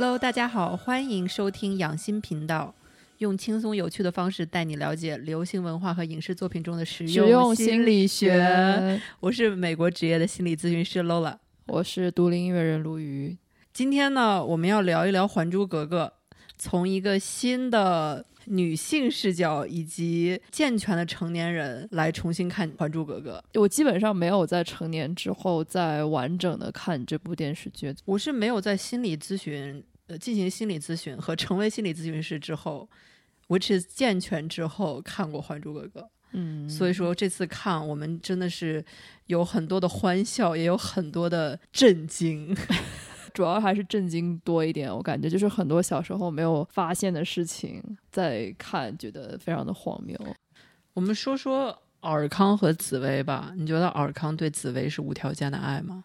Hello，大家好，欢迎收听养心频道，用轻松有趣的方式带你了解流行文化和影视作品中的实实用心心理学。我是美国职业的心理咨询师 Lola。我是独立音乐人鲈鱼。今天呢，我们要聊一聊《还珠格格》，从一个新的女性视角以及健全的成年人来重新看《还珠格格》。我基本上没有在成年之后再完整的看这部电视剧。我是没有在心理咨询呃进行心理咨询和成为心理咨询师之后，which is 健全之后看过《还珠格格》。嗯，所以说这次看我们真的是有很多的欢笑，也有很多的震惊。主要还是震惊多一点。我感觉就是很多小时候没有发现的事情，在看觉得非常的荒谬。我们说说尔康和紫薇吧，你觉得尔康对紫薇是无条件的爱吗？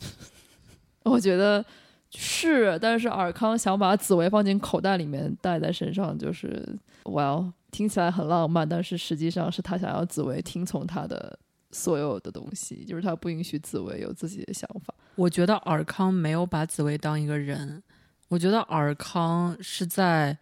我觉得是，但是尔康想把紫薇放进口袋里面带在身上，就是，well，听起来很浪漫，但是实际上是他想要紫薇听从他的所有的东西，就是他不允许紫薇有自己的想法。我觉得尔康没有把紫薇当一个人，我觉得尔康是在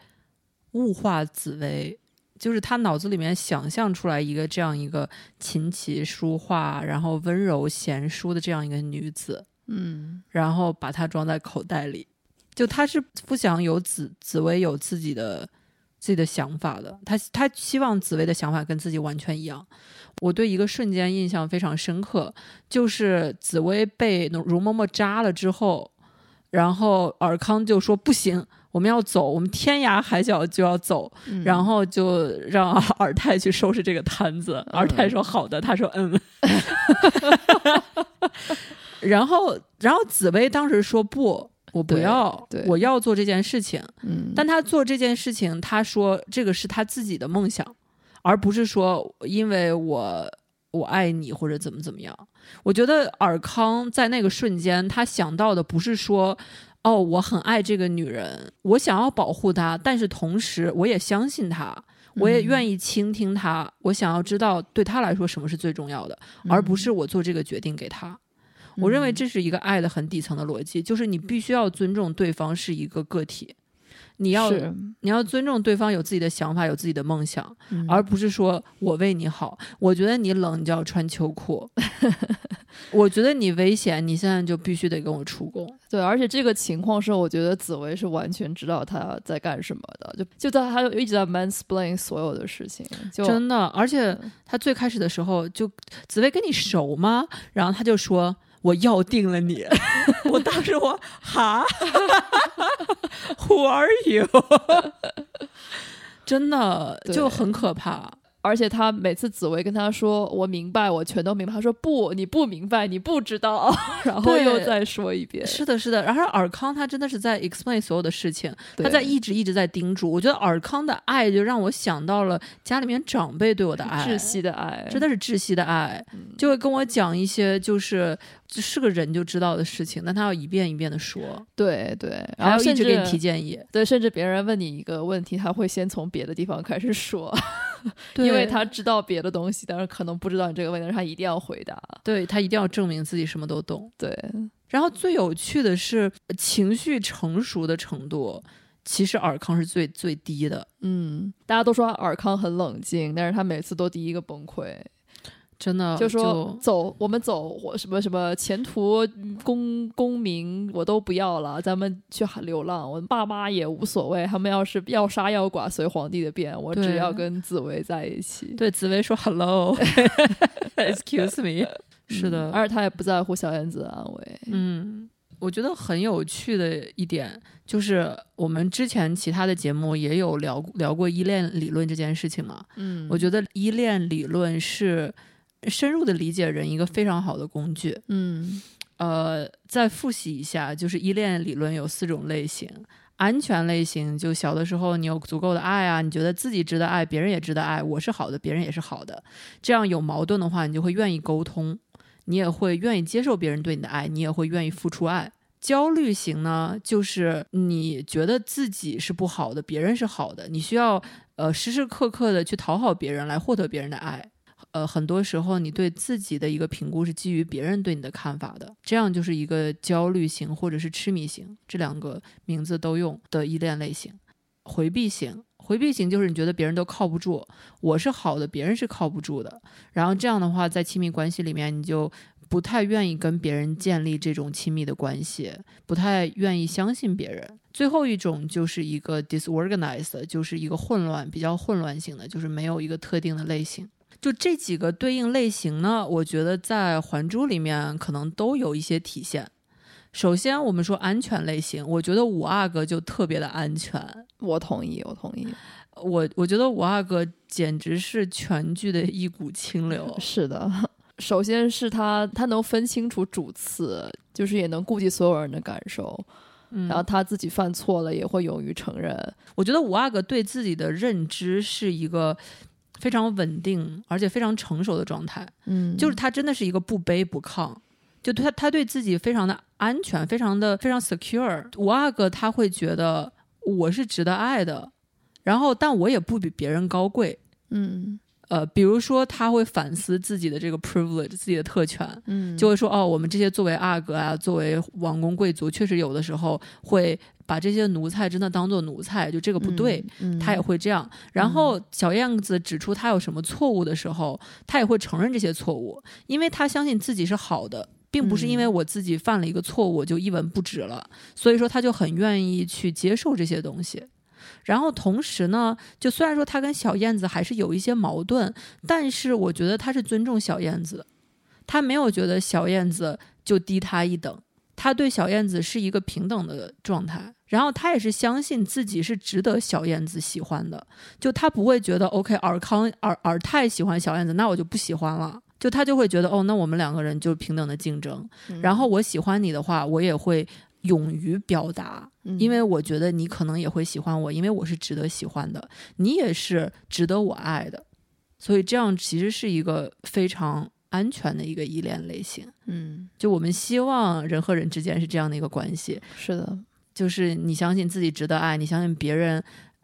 物化紫薇，就是他脑子里面想象出来一个这样一个琴棋书画，然后温柔贤淑的这样一个女子，嗯，然后把她装在口袋里。就他是不想有紫紫薇有自己的自己的想法的，他他希望紫薇的想法跟自己完全一样。我对一个瞬间印象非常深刻，就是紫薇被容嬷嬷扎了之后，然后尔康就说不行，我们要走，我们天涯海角就要走，嗯然后就让 尔泰去收拾这个摊子。尔泰说好的，他说嗯，然后然后紫薇当时说不。我不要，我要做这件事情。嗯，但他做这件事情，他说这个是他自己的梦想，而不是说因为我我爱你或者怎么怎么样。我觉得尔康在那个瞬间，他想到的不是说哦，我很爱这个女人，我想要保护她，但是同时我也相信她，我也愿意倾听她，我想要知道对她来说什么是最重要的，而不是我做这个决定给她。我认为这是一个爱的很底层的逻辑，就是你必须要尊重对方是一个个体，你要，你要尊重对方有自己的想法，有自己的梦想，嗯而不是说我为你好。我觉得你冷，你就要穿秋裤；我觉得你危险，你现在就必须得跟我出宫。对，而且这个情况是，我觉得紫薇是完全知道他在干什么的，就就在他就一直在 mansplain 所有的事情，就真的，而且他最开始的时候就紫薇跟你熟吗？然后他就说。我要定了你，我当时我哈，Who are you？真的就很可怕。而且他每次紫薇跟他说“我明白，我全都明白”，他说“不，你不明白，你不知道”，然后对又再说一遍。是的，是的。然后尔康他真的是在 explain 所有的事情，他在一直一直在叮嘱。我觉得尔康的爱就让我想到了家里面长辈对我的爱，窒息的爱，真的是窒息的爱，就会跟我讲一些就是就是个人就知道的事情，但他要一遍一遍的说，对对，然然后一直给你提建议，对，甚至别人问你一个问题，他会先从别的地方开始说，对 因为他知道别的东西，但是可能不知道你这个问题，但是他一定要回答。对他一定要证明自己什么都懂。对，然后最有趣的是情绪成熟的程度，其实尔康是最最低的。嗯，大家都说尔康很冷静，但是他每次都第一个崩溃，真的就说走，我们走，我什么什么前途功功名我都不要了，咱们去流浪，我爸妈也无所谓，他们要是要杀要剐随皇帝的便，我只要跟紫薇在一起。对紫薇说 “hello”，excuse me，是的，而且他也不在乎小燕子的安危。嗯，我觉得很有趣的一点就是，我们之前其他的节目也有聊聊过依恋理论这件事情嘛。嗯我觉得依恋理论是深入的理解人一个非常好的工具。嗯呃，再复习一下，就是依恋理论有四种类型。安全类型，就小的时候你有足够的爱啊，你觉得自己值得爱，别人也值得爱，我是好的，别人也是好的。这样有矛盾的话，你就会愿意沟通，你也会愿意接受别人对你的爱，你也会愿意付出爱。焦虑型呢，就是你觉得自己是不好的，别人是好的，你需要呃时时刻刻的去讨好别人来获得别人的爱。呃，很多时候你对自己的一个评估是基于别人对你的看法的，这样就是一个焦虑型或者是痴迷型这两个名字都用的依恋类型。回避型，回避型就是你觉得别人都靠不住，我是好的，别人是靠不住的。然后这样的话，在亲密关系里面，你就不太愿意跟别人建立这种亲密的关系，不太愿意相信别人。最后一种就是一个 disorganized，就是一个混乱、比较混乱型的，就是没有一个特定的类型。就这几个对应类型呢，我觉得在《还珠》里面可能都有一些体现。首先，我们说安全类型，我觉得五阿哥就特别的安全。我同意，我同意。我我觉得五阿哥简直是全剧的一股清流。是的，首先是他，他能分清楚主次，就是也能顾及所有人的感受。然后他自己犯错了，也会勇于承认。我觉得五阿哥对自己的认知是一个非常稳定而且非常成熟的状态。嗯，就是他真的是一个不卑不亢，就他他对自己非常的安全，非常的非常 secure。五阿哥他会觉得我是值得爱的，然后但我也不比别人高贵。嗯。呃，比如说他会反思自己的这个 privilege，自己的特权，嗯，就会说哦，我们这些作为阿哥啊，作为王公贵族，确实有的时候会把这些奴才真的当做奴才，就这个不对，他也会这样。然后小燕子指出他有什么错误的时候，他也会承认这些错误，因为他相信自己是好的，并不是因为我自己犯了一个错误就一文不值了，所以说他就很愿意去接受这些东西。然后同时呢，就虽然说他跟小燕子还是有一些矛盾，但是我觉得他是尊重小燕子，他没有觉得小燕子就低他一等，他对小燕子是一个平等的状态。然后他也是相信自己是值得小燕子喜欢的，就他不会觉得 OK 尔康尔尔泰喜欢小燕子，那我就不喜欢了。就他就会觉得哦，那我们两个人就平等的竞争。然后我喜欢你的话，我也会。勇于表达，因为我觉得你可能也会喜欢我，因为我是值得喜欢的，你也是值得我爱的，所以这样其实是一个非常安全的一个依恋类型。嗯，就我们希望人和人之间是这样的一个关系。是的，就是你相信自己值得爱，你相信别人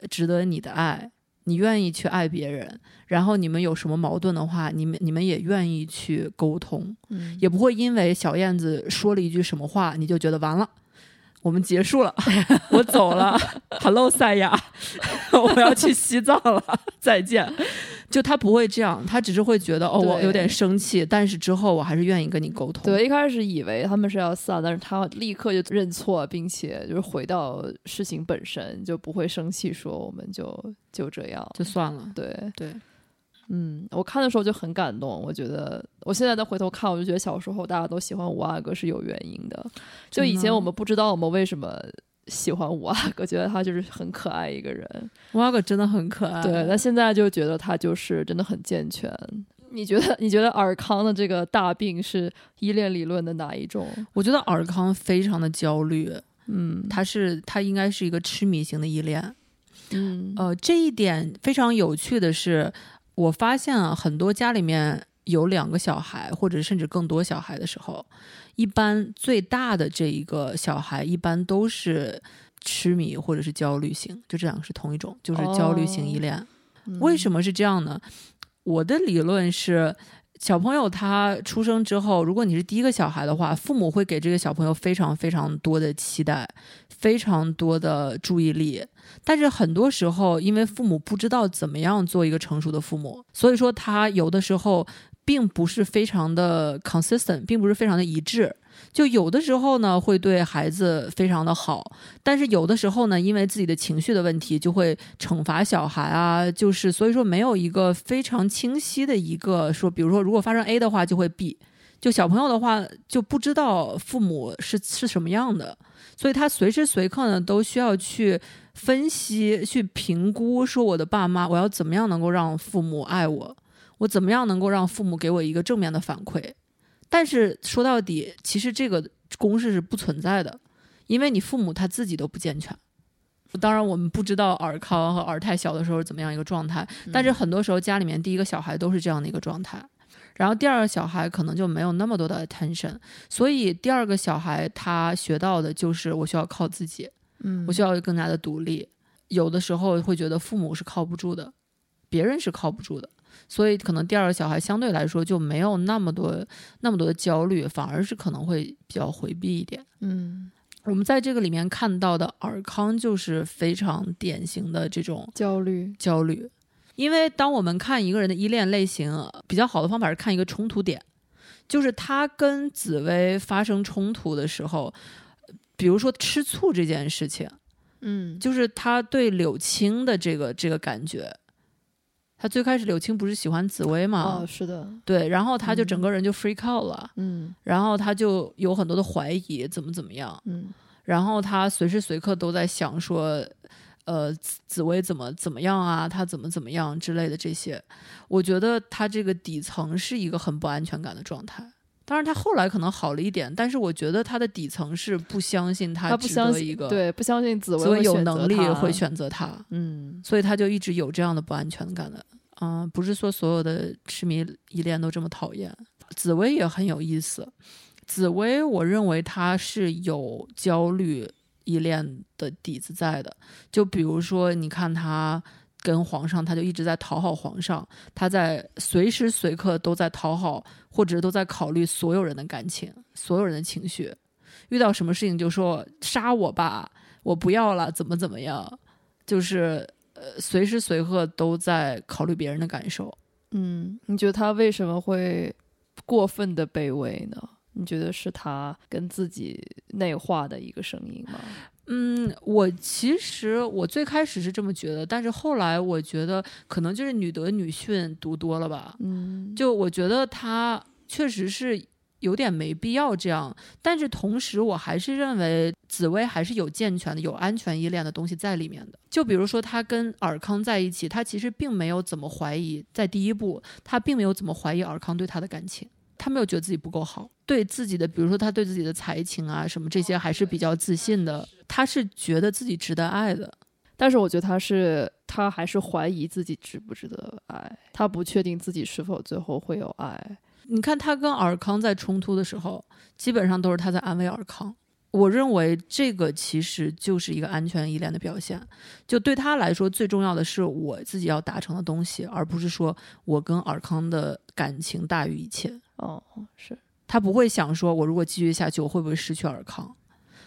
值得你的爱，你愿意去爱别人，然后你们有什么矛盾的话，你们你们也愿意去沟通，嗯也不会因为小燕子说了一句什么话，你就觉得完了。我们结束了，我走了。Hello，赛亚，我要去西藏了，再见。就他不会这样，他只是会觉得哦，我有点生气，但是之后我还是愿意跟你沟通。对，一开始以为他们是要散，但是他立刻就认错，并且就是回到事情本身，就不会生气，说我们就就这样，就算了。对对。嗯，我看的时候就很感动。我觉得我现在再回头看，我就觉得小时候大家都喜欢五阿哥是有原因的。就以前我们不知道我们为什么喜欢五阿哥，觉得他就是很可爱一个人。五阿哥真的很可爱。对，那现在就觉得他就是真的很健全。你觉得？你觉得尔康的这个大病是依恋理论的哪一种？我觉得尔康非常的焦虑。嗯，他是他应该是一个痴迷型的依恋。嗯，呃，这一点非常有趣的是。我发现啊，很多家里面有两个小孩，或者甚至更多小孩的时候，一般最大的这一个小孩一般都是痴迷或者是焦虑型，就这两个是同一种，就是焦虑型依恋。为什么是这样呢？我的理论是。小朋友他出生之后，如果你是第一个小孩的话，父母会给这个小朋友非常非常多的期待，非常多的注意力。但是很多时候，因为父母不知道怎么样做一个成熟的父母，所以说他有的时候并不是非常的 consistent，并不是非常的一致。就有的时候呢，会对孩子非常的好，但是有的时候呢，因为自己的情绪的问题，就会惩罚小孩啊。就是所以说，没有一个非常清晰的一个说，比如说，如果发生 A 的话，就会 B。就小朋友的话，就不知道父母是是什么样的，所以他随时随刻呢，都需要去分析、去评估，说我的爸妈，我要怎么样能够让父母爱我，我怎么样能够让父母给我一个正面的反馈。但是说到底，其实这个公式是不存在的，因为你父母他自己都不健全。当然，我们不知道尔康和尔泰小的时候是怎么样一个状态，但是很多时候家里面第一个小孩都是这样的一个状态，然后第二个小孩可能就没有那么多的 attention，所以第二个小孩他学到的就是我需要靠自己，嗯，我需要更加的独立，有的时候会觉得父母是靠不住的，别人是靠不住的。所以可能第二个小孩相对来说就没有那么多那么多的焦虑，反而是可能会比较回避一点。嗯，我们在这个里面看到的尔康就是非常典型的这种焦虑，焦虑，因为当我们看一个人的依恋类型，比较好的方法是看一个冲突点，就是他跟紫薇发生冲突的时候，比如说吃醋这件事情，嗯，就是他对柳青的这个这个感觉。他最开始柳青不是喜欢紫薇吗？哦，是的，对，然后他就整嗯。个人就 freak out 了，嗯。然后他就有很多的怀疑，怎么怎么样，嗯。然后他随时随刻都在想说，呃，紫紫薇怎么怎么样啊，他怎么怎么样之类的这些。我觉得他这个底层是一个很不安全感的状态。当然，他后来可能好了一点，但是我觉得他的底层是不相信他不值相信得一个对，不相信紫薇紫薇有能力会，选择他，嗯所以他就一直有这样的不安全感的。嗯、不是说所有的痴迷依恋都这么讨厌。紫薇也很有意思，紫薇我认为她是有焦虑依恋的底子在的。就比如说，你看他跟皇上，他就一直在讨好皇上，他在随时随刻都在讨好，或者都在考虑所有人的感情、所有人的情绪。遇到什么事情就说杀我吧，我不要了，怎么怎么样，就是呃随时随刻都在考虑别人的感受。嗯，你觉得他为什么会过分的卑微呢？你觉得是他跟自己内化的一个声音吗？嗯，我其实我最开始是这么觉得，但是后来我觉得可能就是女德女训读多了吧，嗯，就我觉得他确实是有点没必要这样，但是同时我还是认为紫薇还是有健全的、有安全依恋的东西在里面的。就比如说他跟尔康在一起，他其实并没有怎么怀疑，在第一步他并没有怎么怀疑尔康对他的感情。他没有觉得自己不够好，对自己的，比如说他对自己的才情啊什么这些还是比较自信的。他是觉得自己值得爱的，但是我觉得他是他还是怀疑自己值不值得爱，他不确定自己是否最后会有爱。你看他跟尔康在冲突的时候，基本上都是他在安慰尔康。我认为这个其实就是一个安全依恋的表现。就对他来说，最重要的是我自己要达成的东西，而不是说我跟尔康的感情大于一切。哦，是，他不会想说，我如果继续下去，我会不会失去尔康？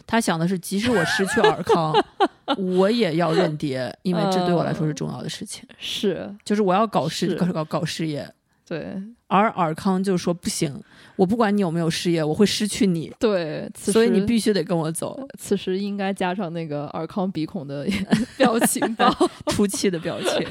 他想的是，即使我失去尔康，我也要认爹，因为这对我来说是重要的事情。是，就是我要搞事搞搞搞事业，对，而尔康就说不行，我不管你有没有事业，我会失去你。对，此所以你必须得跟我走，此时应该加上那个尔康鼻孔的 表情包。出气的表情。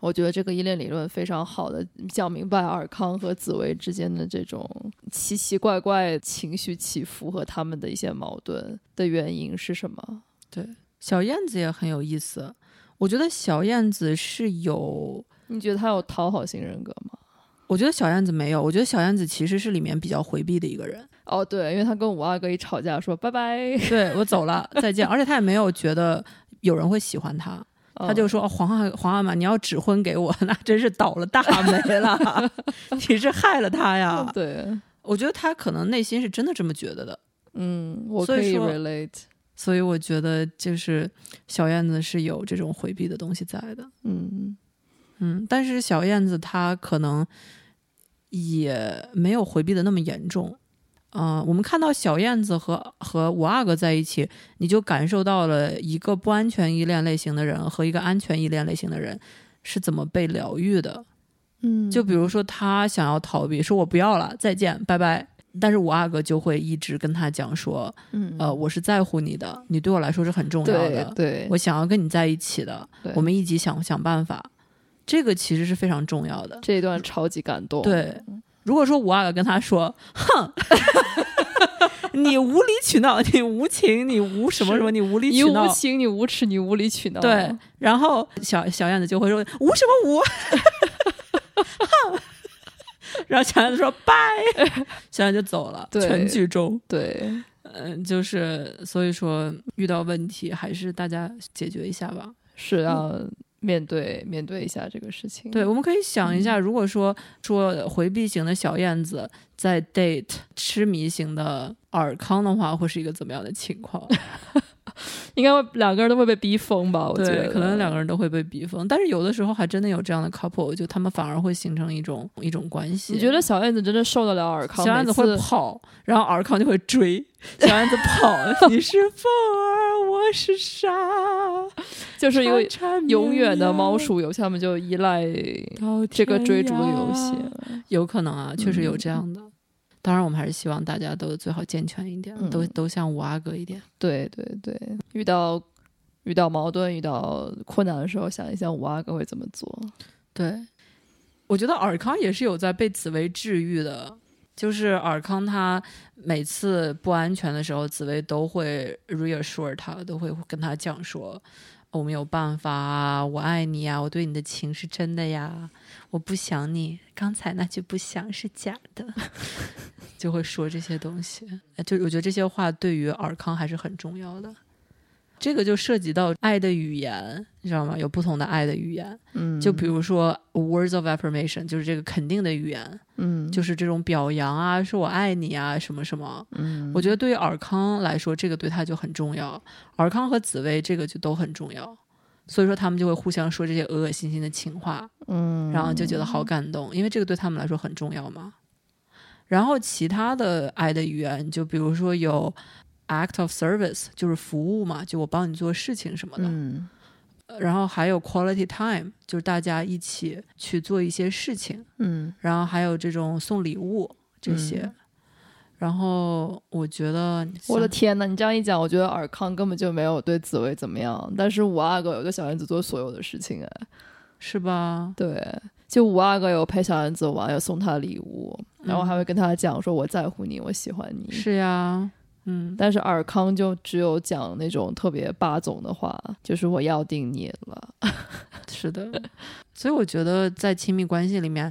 我觉得这个依恋理论非常好的讲明白尔康和紫薇之间的这种奇奇怪怪情绪起伏和他们的一些矛盾的原因是什么？对小燕子也很有意思，我觉得小燕子是有，你觉得她有讨好型人格吗？我觉得小燕子没有，我觉得小燕子其实是里面比较回避的一个人。哦，对，因为她跟五阿哥一吵架说拜拜，对我走了，再见，而且她也没有觉得有人会喜欢他，他就说、哦、皇阿皇阿玛，你要指婚给我，那真是倒了大霉了，你是害了他呀。嗯。对，我觉得他可能内心是真的这么觉得的。嗯，我可以所以说 relate，所以我觉得就是小燕子是有这种回避的东西在的，嗯。嗯，但是小燕子她可能也没有回避的那么严重，嗯、我们看到小燕子和和五阿哥在一起，你就感受到了一个不安全依恋类型的人和一个安全依恋类型的人是怎么被疗愈的。嗯，就比如说他想要逃避，说我不要了，再见，拜拜。但是五阿哥就会一直跟他讲说，嗯呃，我是在乎你的，你对我来说是很重要的，对，我想要跟你在一起的，我们一起想想办法，这个其实是非常重要的。这一段超级感动，对，如果说五阿哥跟他说，哼，你无理取闹，你无情，你无什么什么，你无理取闹。你无，情，你无耻，你无理取闹，对，然后小小燕子就会说无什么无，哼。然后小燕子说拜，小燕子就走了，对全剧终。对，嗯、就是所以说遇到问题还是大家解决一下吧。是要面对面对一下这个事情，对，我们可以想一下，如果说说回避型的小燕子在 date 痴迷型的尔康的话，会是一个怎么样的情况？应该会两个人都会被逼疯吧？我觉，得可能两个人都会被逼疯，但是有的时候还真的有这样的 couple，就他们反而会形成一种一种关系。你觉得小燕子真的受得了尔康？小燕子会跑，然后尔康就会追。小燕子跑，你是风儿，我是沙，就是一个缠缠永远的猫鼠游戏，他们就依赖这个追逐的游戏。有可能啊，确实有嗯这样的。当然，我们还是希望大家都最好健全一点，都嗯都像五阿哥一点。对对对，遇到遇到矛盾、遇到困难的时候，想一想五阿哥会怎么做。对，我觉得尔康也是有在被紫薇治愈的。就是尔康他每次不安全的时候，紫薇都会 reassure 他，都会跟他讲说：“我没有办法啊，我爱你呀，我对你的情是真的呀，我不想你，刚才那句不想是假的。”就会说这些东西。就我觉得这些话对于尔康还是很重要的。这个就涉及到爱的语言，你知道吗？有不同的爱的语言。嗯就比如说 words of affirmation，就是这个肯定的语言，嗯，就是这种表扬啊，说我爱你啊，什么什么。嗯，我觉得对于尔康来说，这个对他就很重要。尔康和紫薇这个就都很重要，所以说他们就会互相说这些恶恶心心的情话，嗯，然后就觉得好感动，因为这个对他们来说很重要嘛。然后其他的爱的语言，就比如说有 act of service，就是服务嘛，就我帮你做事情什么的。嗯然后还有 quality time，就是大家一起去做一些事情，嗯然后还有这种送礼物这些。嗯然后我觉得，我的天呐，你这样一讲，我觉得尔康根本就没有对紫薇怎么样，但是五阿哥有对小燕子做所有的事情哎，是吧？对，就五阿哥有陪小燕子玩，有送她礼物，然后还会跟她讲说我在乎你，我喜欢你。是呀，嗯，但是尔康就只有讲那种特别霸总的话，就是我要定你了。是的。所以我觉得在亲密关系里面，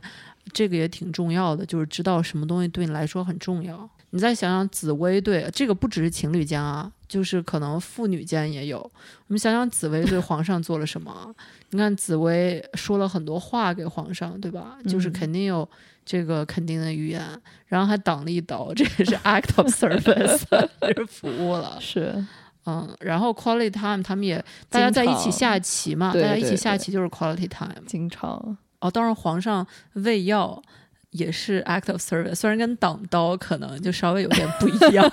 这个也挺重要的，就是知道什么东西对你来说很重要。你再想想紫薇对这个不只是情侣间啊，就是可能父女间也有。我们想想紫薇对皇上做了什么？你看紫薇说了很多话给皇上，对吧？就是嗯肯定有这个肯定的语言，然后还挡了一刀，这也是 act of service，这是服务了。是，嗯，然后 quality time 他们也大家在一起下棋嘛，大家一起下棋就是 quality time。经常哦，当然皇上喂药也是 act of service，虽然跟挡刀可能就稍微有点不一样，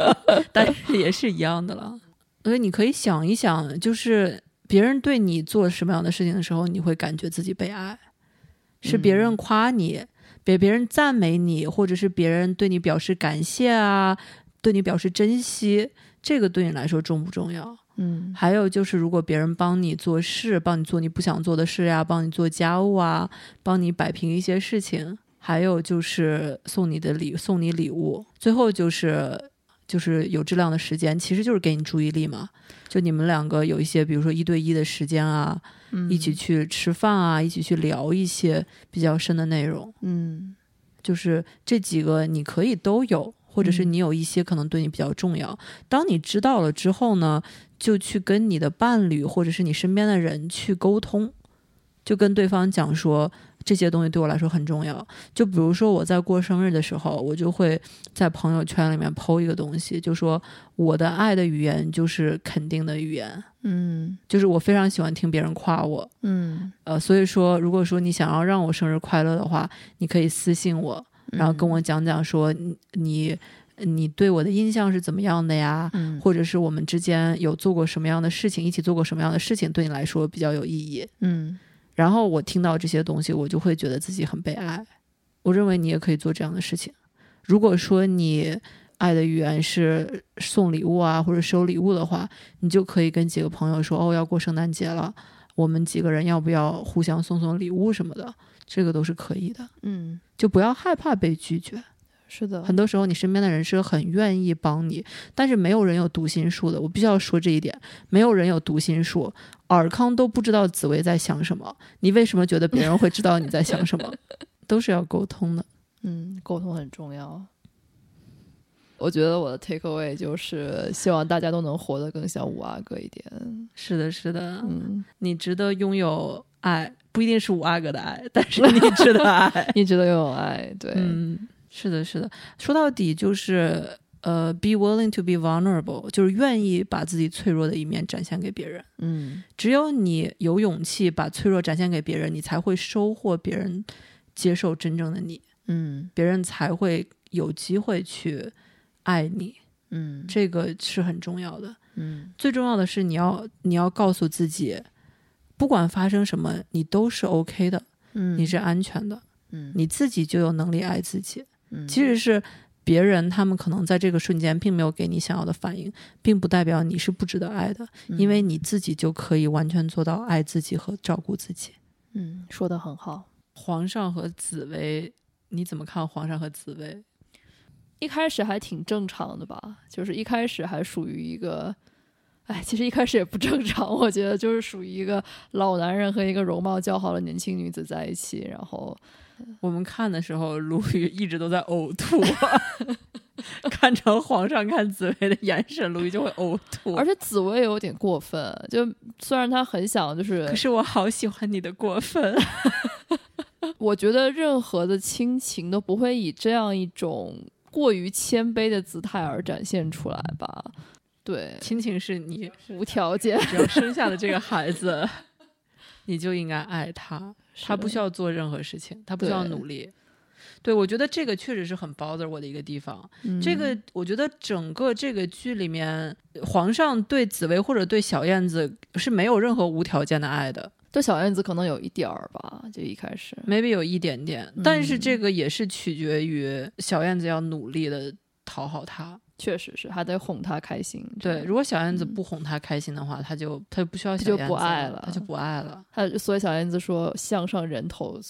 但是也是一样的了。所以你可以想一想，就是别人对你做什么样的事情的时候，你会感觉自己被爱，是别人夸你，别别人赞美你，或者是别人对你表示感谢啊，对你表示珍惜，这个对你来说重不重要？嗯还有就是，如果别人帮你做事，帮你做你不想做的事呀，帮你做家务啊，帮你摆平一些事情，还有就是送你的礼，送你礼物，最后就是就是有质量的时间，其实就是给你注意力嘛。就你们两个有一些，比如说一对一的时间啊，嗯一起去吃饭啊，一起去聊一些比较深的内容，嗯就是这几个你可以都有，或者是嗯你有一些可能对你比较重要。当你知道了之后呢，就去跟你的伴侣或者是你身边的人去沟通，就跟对方讲说这些东西对我来说很重要。就比如说我在过生日的时候，我就会在朋友圈里面抛一个东西，就说我的爱的语言就是肯定的语言，嗯就是我非常喜欢听别人夸我。嗯，呃，所以说，如果说你想要让我生日快乐的话，你可以私信我，然后跟我讲讲说你你你对我的印象是怎么样的呀？嗯或者是我们之间有做过什么样的事情，一起做过什么样的事情，对你来说比较有意义。嗯然后我听到这些东西，我就会觉得自己很被爱。我认为你也可以做这样的事情。如果说你爱的语言是送礼物啊，或者收礼物的话，你就可以跟几个朋友说：“哦，要过圣诞节了，我们几个人要不要互相送送礼物什么的？”这个都是可以的。嗯，就不要害怕被拒绝。是的，很多时候，你身边的人是很愿意帮你，但是没有人有读心术的。我必须要说这一点，没有人有读心术。尔康都不知道紫薇在想什么，你为什么觉得别人会知道你在想什么？都是要沟通的。嗯，沟通很重要。我觉得我的 take away 就是希望大家都能活得更像五阿哥一点。是的，是的，嗯，你值得拥有爱，不一定是五阿哥的爱，但是你值得爱。你值得拥有爱，对，嗯，是的，是的。说到底就是呃，be willing to be vulnerable，就是愿意把自己脆弱的一面展现给别人。嗯只有你有勇气把脆弱展现给别人，你才会收获别人接受真正的你，嗯别人才会有机会去爱你。嗯这个是很重要的。嗯最重要的是，你要你要告诉自己，不管发生什么，你都是 OK 的，嗯，你是安全的，嗯你自己就有能力爱自己。嗯即使是别人，他们可能在这个瞬间并没有给你想要的反应，并不代表你是不值得爱的，因为你自己就可以完全做到爱自己和照顾自己。嗯说的很好。皇上和紫薇，你怎么看皇上和紫薇？一开始还挺正常的吧，就是一开始还属于一个，哎，其实一开始也不正常，我觉得就是属于一个老男人和一个容貌姣好的年轻女子在一起，然后我们看的时候，鲁豫一直都在呕吐，看成皇上看紫薇的眼神，鲁豫就会呕吐。而且紫薇有点过分，就虽然她很想，就是可是我好喜欢你的过分。我觉得任何的亲情都不会以这样一种过于谦卑的姿态而展现出来吧？对，亲情是你无条件，只要生下了这个孩子，你就应该爱他，他不需要，做任何事情，他不需要努力。对，我觉得这个确实是很 bother 我的一个地方。嗯这个我觉得整个这个剧里面，皇上对紫薇或者对小燕子是没有任何无条件的爱的对小燕子可能有一点儿吧，就一开始，，maybe 有一点点，但是嗯这个也是取决于小燕子要努力的讨好他。确实是还得哄他开心。对，如果小燕子嗯不哄他开心的话，他就他就不需要他就小燕子不爱了了，他就不爱了。他所以小燕子说：“项上人头，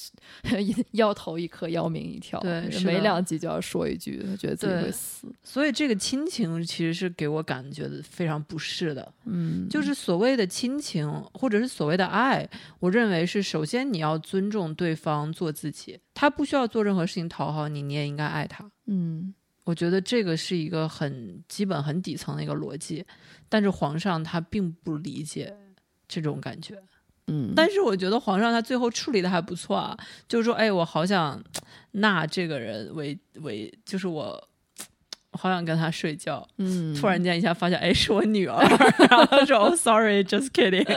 要头一颗，要命一条。”对是每两集就要说一句，他觉得自己会死。所以这个亲情其实是给我感觉的非常不适的。嗯，就是所谓的亲情，或者是所谓的爱，我认为是首先你要尊重对方，做自己，他不需要做任何事情讨好你，你也应该爱他。嗯我觉得这个是一个很基本、很底层的一个逻辑，但是皇上他并不理解这种感觉。嗯，但是我觉得皇上他最后处理的还不错啊，就是说，哎，我好想纳这个人为为，就是我。我好想跟他睡觉，嗯，突然间一下发现，哎，是我女儿，然后他说，哦，sorry，just kidding。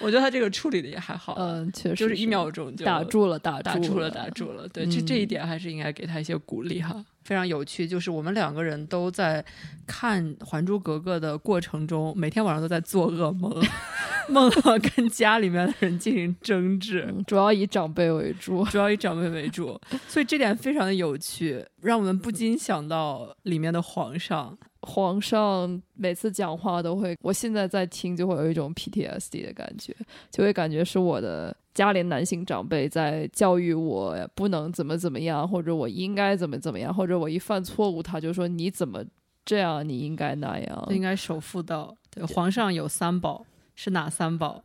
我觉得他这个处理的也还好，嗯，确实就是一秒钟就打住了，打住打住了，打住了。对，这这一嗯点还是应该给他一些鼓励哈。非常有趣，就是我们两个人都在看《还珠格格》的过程中，每天晚上都在做噩梦，梦到跟家里面的人进行争执。嗯主要以长辈为主。主要以长辈为主，所以这点非常的有趣，让我们不禁想到里面的皇上。皇上每次讲话都会，我现在在听就会有一种 PTSD 的感觉，就会感觉是我的家里男性长辈在教育我不能怎么怎么样，或者我应该怎么怎么样，或者我一犯错误，他就说你怎么这样，你应该那样。应该守妇道。对，皇上有三宝，是哪三宝？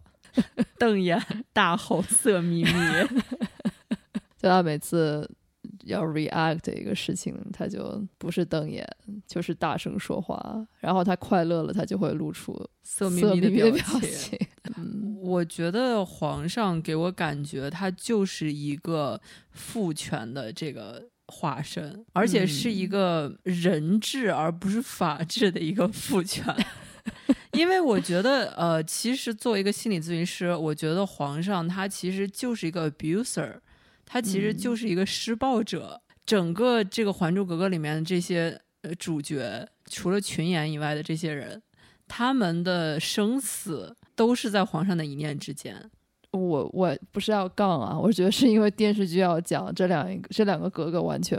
瞪眼、大吼、色眯眯。就他每次要 react 一个事情，他就不是瞪眼，就是大声说话。然后他快乐了，他就会露出色眯眯的表情。嗯我觉得皇上给我感觉他就是一个父权的这个化身，而且是一个人治而不是法治的一个父权。因为我觉得，呃，其实作为一个心理咨询师，我觉得皇上他其实就是一个 abuser，他其实嗯就是一个施暴者。整个这个《还珠格格》里面的这些呃主角，除了群演以外的这些人，他们的生死都是在皇上的一念之间。我我不是要杠啊，我觉得是因为电视剧要讲这两个这两个格格完全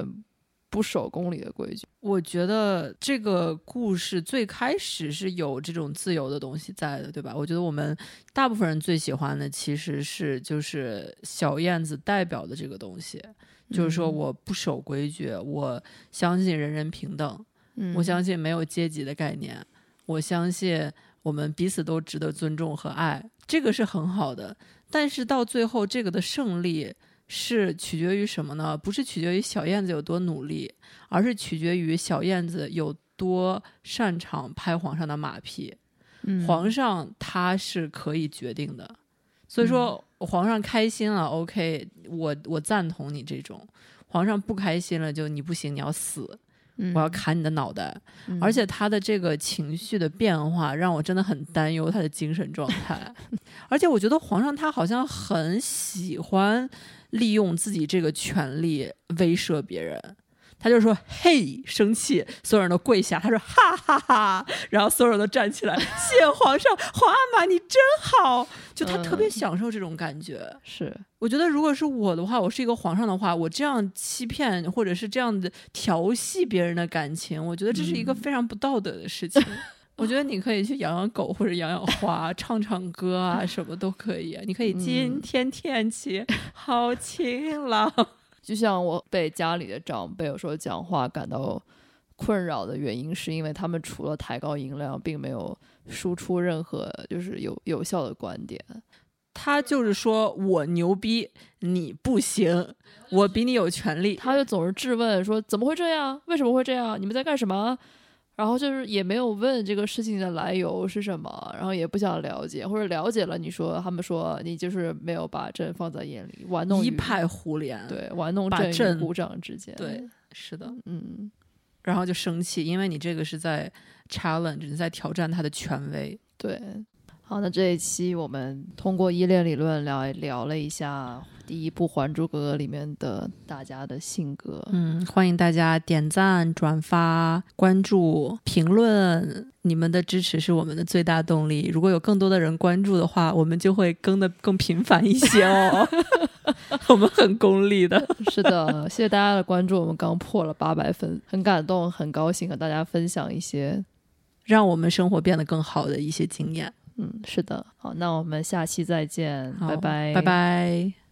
不守宫里的规矩。我觉得这个故事最开始是有这种自由的东西在的，对吧？我觉得我们大部分人最喜欢的其实是就是小燕子代表的这个东西，就是说嗯我不守规矩，我相信人人平等，嗯我相信没有阶级的概念，我相信我们彼此都值得尊重和爱，这个是很好的。但是到最后，这个的胜利是取决于什么呢？不是取决于小燕子有多努力，而是取决于小燕子有多擅长拍皇上的马屁。嗯皇上他是可以决定的，所以说皇上开心了，OK，我我赞同你这种。皇上不开心了，就你不行，你要死，嗯我要砍你的脑袋。嗯而且他的这个情绪的变化让我真的很担忧他的精神状态。而且我觉得皇上他好像很喜欢利用自己这个权利威慑别人。他就说：“嘿，生气！”所有人都跪下。他说：“哈哈哈然后所有人都站起来，谢皇上，皇阿玛你真好。就他特别嗯享受这种感觉。是我觉得如果是我的话，我是一个皇上的话，我这样欺骗或者是这样的调戏别人的感情，我觉得这是一个非常不道德的事情。我觉得你可以去养养狗或者养养花，唱唱歌啊，什么都可以。你可以今天天气好晴朗，就像我被家里的长辈有时候讲话感到困扰的原因，是因为他们除了抬高音量，并没有输出任何就是有有效的观点。他就是说我牛逼，你不行，我比你有权利。他就总是质问说怎么会这样？为什么会这样？你们在干什么？然后就是也没有问这个事情的来由是什么，然后也不想了解，或者了解了，你说他们说你就是没有把朕放在眼里，玩弄一派胡言，对玩弄朕与把朕鼓掌之间。对，是的。嗯，然后就生气，因为你这个是在 challenge，你在挑战他的权威。对。好，那这一期我们通过依恋理论聊聊了一下第一部《还珠格格》里面的大家的性格。嗯，欢迎大家点赞、转发、关注、评论，你们的支持是我们的最大动力。如果有更多的人关注的话，我们就会更的更频繁一些哦。我们很功利的，是的，谢谢大家的关注，我们刚破了八百分，很感动，很高兴和大家分享一些。让我们生活变得更好的一些经验。嗯，是的，好，那我们下期再见，拜拜，拜拜。